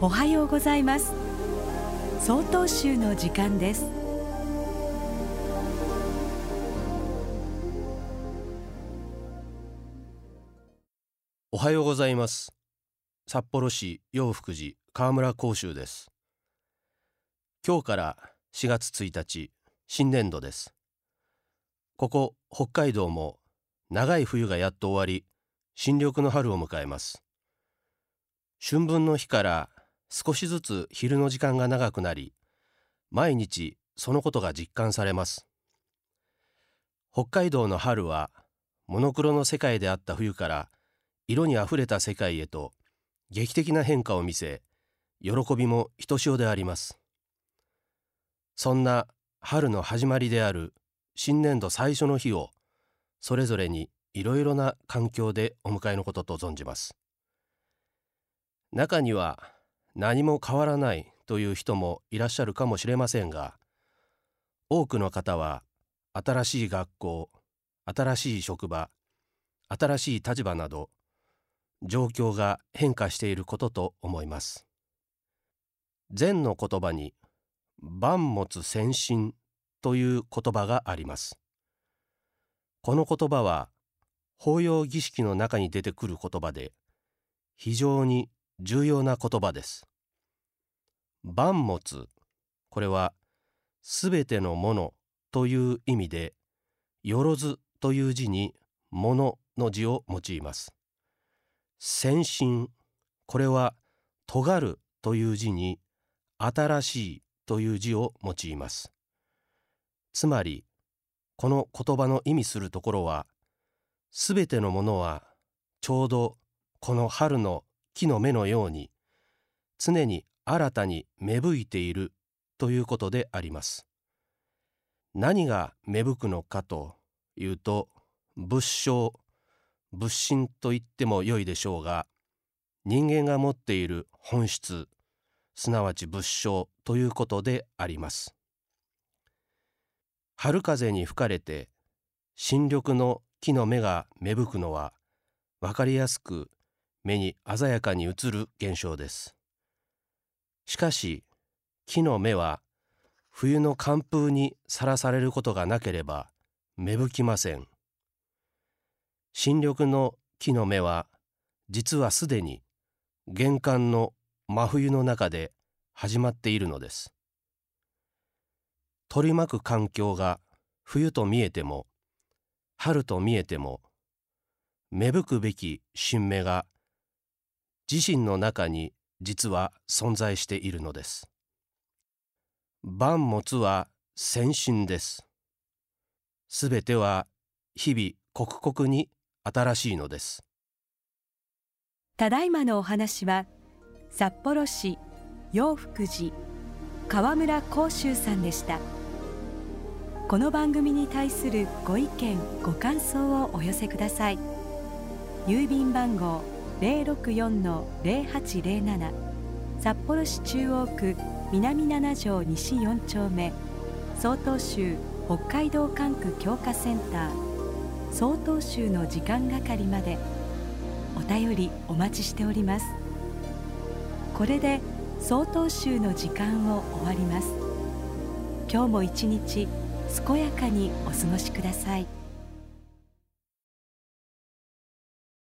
おはようございます。総統集の時間です。おはようございます。札幌市陽福寺河村甲州です。今日から4月1日新年度です。ここ北海道も長い冬がやっと終わり新緑の春を迎えます。春分の日から少しずつ昼の時間が長くなり毎日そのことが実感されます。北海道の春はモノクロの世界であった冬から色にあふれた世界へと劇的な変化を見せ喜びもひとしおであります。そんな春の始まりである新年度最初の日をそれぞれにいろいろな環境でお迎えのことと存じます。中には何も変わらないという人もいらっしゃるかもしれませんが多くの方は新しい学校新しい職場新しい立場など状況が変化していることと思います。禅の言葉に万物先進という言葉があります。この言葉は法要儀式の中に出てくる言葉で非常に重要な言葉です。万物。これはすべてのものという意味でよろずという字にものの字を用います。先進。これは尖るという字に新しいという字を用います。つまりこの言葉の意味するところはすべてのものはちょうどこの春の木の芽のように常に新たに芽吹いているということであります。何が芽吹くのかというと仏性仏心と言ってもよいでしょうが人間が持っている本質すなわち仏性ということであります。春風に吹かれて新緑の木の芽が芽吹くのは分かりやすく目に鮮やかに映る現象です。しかし木の芽は冬の寒風にさらされることがなければ芽吹きません。新緑の木の芽は実はすでに玄関の真冬の中で始まっているのです。取り巻く環境が冬と見えても春と見えても芽吹くべき新芽が自身の中に実は存在しているのです。万物は先進です。すべては日々刻々に新しいのです。ただいまのお話は札幌市陽福寺河村光州さんでした。この番組に対するご意見ご感想をお寄せください。郵便番号064-0807札幌市中央区南7条西4丁目曹洞州北海道管区強化センター曹洞宗の時間係までお便りお待ちしておりますこれで曹洞宗の時間を終わります今日も一日健やかにお過ごしください